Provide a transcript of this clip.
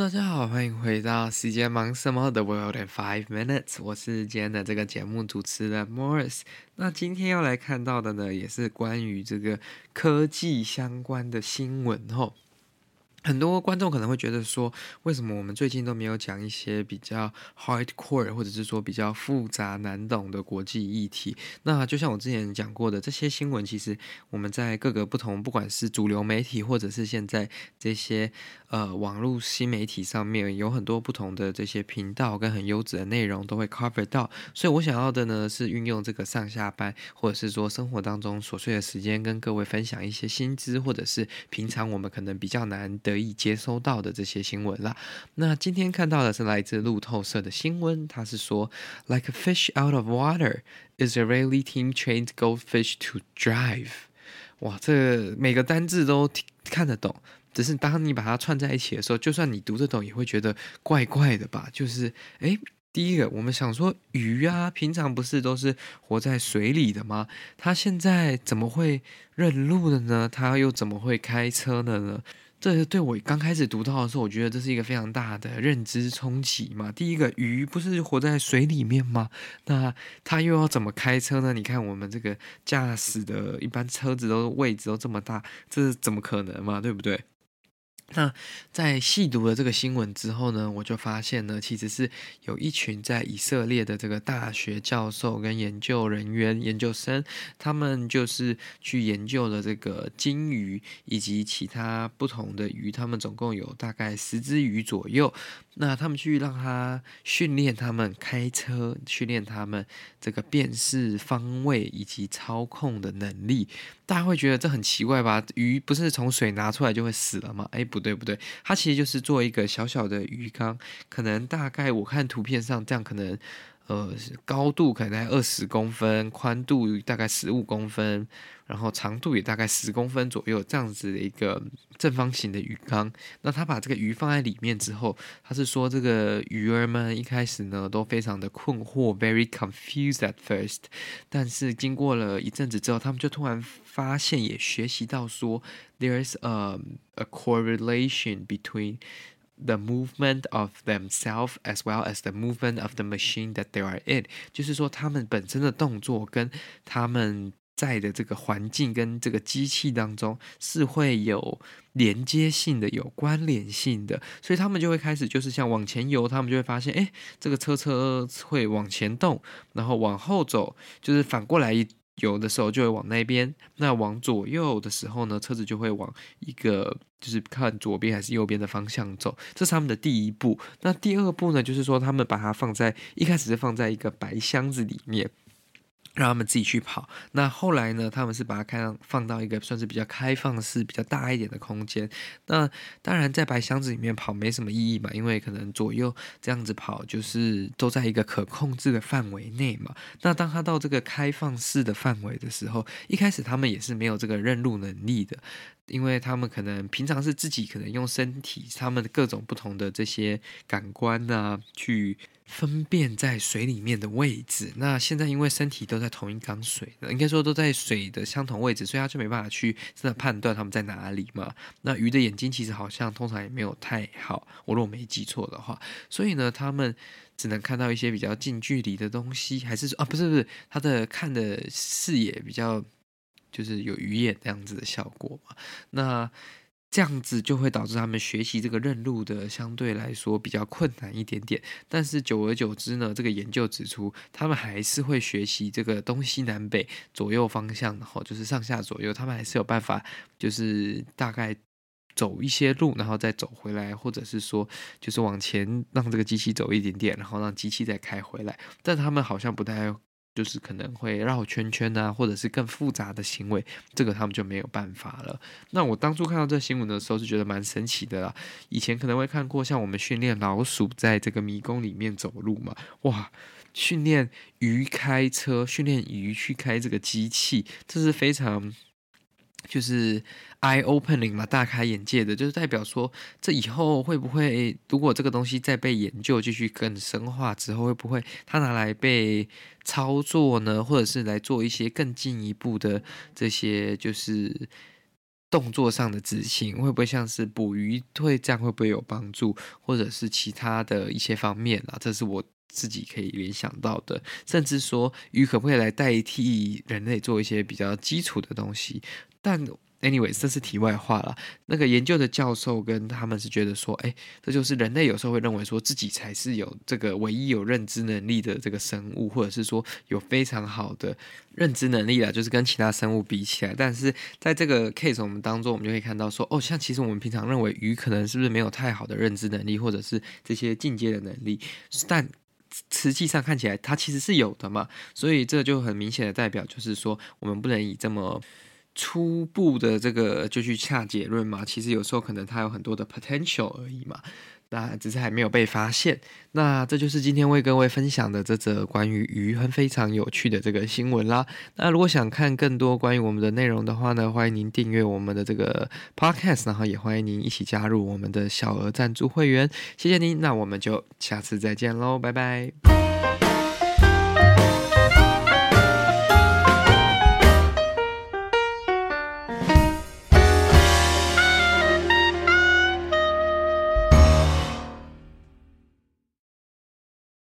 大家好，欢迎回到时间忙什么的 World in Five Minutes，我是今天的这个节目主持人 Morris。那今天要来看到的呢，也是关于这个科技相关的新闻吼。很多观众可能会觉得说，为什么我们最近都没有讲一些比较 hardcore 或者是说比较复杂难懂的国际议题？那就像我之前讲过的，这些新闻其实我们在各个不同，不管是主流媒体或者是现在这些呃网络新媒体上面，有很多不同的这些频道跟很优质的内容都会 cover 到。所以我想要的呢，是运用这个上下班或者是说生活当中琐碎的时间，跟各位分享一些新知，或者是平常我们可能比较难以接收到的这些新闻啦。那今天看到的是来自路透社的新闻，它是说，Like a fish out of water, Israeli team trained goldfish to drive。哇，这、每个单字都看得懂，只是当你把它串在一起的时候，就算你读得懂，也会觉得怪怪的吧？就是，诶，第一个，我们想说鱼啊，平常不是都是活在水里的吗？它现在怎么会认路的呢？它又怎么会开车的呢？这对我刚开始读到的时候，我觉得这是一个非常大的认知冲击嘛。第一个，鱼不是活在水里面吗？那它又要怎么开车呢？你看我们这个驾驶的一般车子都位置都这么大，这怎么可能嘛？对不对？那在细读了这个新闻之后呢，我就发现呢，其实是有一群在以色列的这个大学教授跟研究人员、研究生，他们就是去研究了这个金鱼以及其他不同的鱼，他们总共有大概十只鱼左右。那他们去让他训练他们开车，训练他们这个辨识方位以及操控的能力。大家会觉得这很奇怪吧？鱼不是从水拿出来就会死了吗？哎，不对不对，它其实就是做一个小小的鱼缸，可能大概我看图片上这样可能。呃，高度可能在二十公分，宽度大概十五公分，然后长度也大概十公分左右，这样子的一个正方形的鱼缸。那他把这个鱼放在里面之后，他是说这个鱼儿们一开始呢都非常的困惑，very confused at first。但是经过了一阵子之后，他们就突然发现，也学习到说，there is a a correlation between The movement of themselves as well as the movement of the machine that they are in，就是说他们本身的动作跟他们在的这个环境跟这个机器当中是会有连接性的、有关联性的，所以他们就会开始就是像往前游，他们就会发现，哎，这个车车会往前动，然后往后走，就是反过来一。有的时候就会往那边，那往左右的时候呢，车子就会往一个就是看左边还是右边的方向走，这是他们的第一步。那第二步呢，就是说他们把它放在一开始是放在一个白箱子里面。让他们自己去跑。那后来呢？他们是把它开放到一个算是比较开放式、比较大一点的空间。那当然，在白箱子里面跑没什么意义嘛，因为可能左右这样子跑，就是都在一个可控制的范围内嘛。那当他到这个开放式的范围的时候，一开始他们也是没有这个认路能力的，因为他们可能平常是自己可能用身体，他们各种不同的这些感官啊去。分辨在水里面的位置。那现在因为身体都在同一缸水，应该说都在水的相同位置，所以他就没办法去真的判断他们在哪里嘛。那鱼的眼睛其实好像通常也没有太好，我如果没记错的话，所以呢，他们只能看到一些比较近距离的东西，还是啊，不是不是，他的看的视野比较就是有鱼眼这样子的效果嘛。那这样子就会导致他们学习这个认路的相对来说比较困难一点点，但是久而久之呢，这个研究指出，他们还是会学习这个东西南北左右方向，然后就是上下左右，他们还是有办法，就是大概走一些路，然后再走回来，或者是说就是往前让这个机器走一点点，然后让机器再开回来，但他们好像不太就是可能会绕圈圈啊，或者是更复杂的行为，这个他们就没有办法了。那我当初看到这新闻的时候，是觉得蛮神奇的啦。以前可能会看过像我们训练老鼠在这个迷宫里面走路嘛，哇，训练鱼开车，训练鱼去开这个机器，这是非常。就是 eye opening 嘛，大开眼界的，就是代表说，这以后会不会，如果这个东西再被研究，继续更深化之后，会不会它拿来被操作呢？或者是来做一些更进一步的这些，就是动作上的执行，会不会像是捕鱼会这样，会不会有帮助，或者是其他的一些方面啊？这是我。自己可以联想到的，甚至说鱼可不可以来代替人类做一些比较基础的东西？但 anyway，这是题外话了。那个研究的教授跟他们是觉得说，哎，这就是人类有时候会认为说自己才是有这个唯一有认知能力的这个生物，或者是说有非常好的认知能力啦，就是跟其他生物比起来。但是在这个 case 我们当中，我们就可以看到说，哦，像其实我们平常认为鱼可能是不是没有太好的认知能力，或者是这些进阶的能力，但实际上看起来，它其实是有的嘛，所以这就很明显的代表，就是说我们不能以这么初步的这个就去下结论嘛。其实有时候可能它有很多的 potential 而已嘛。那只是还没有被发现。那这就是今天为各位分享的这则关于鱼很非常有趣的这个新闻啦。那如果想看更多关于我们的内容的话呢，欢迎您订阅我们的这个 podcast，然后也欢迎您一起加入我们的小额赞助会员。谢谢您，那我们就下次再见喽，拜拜。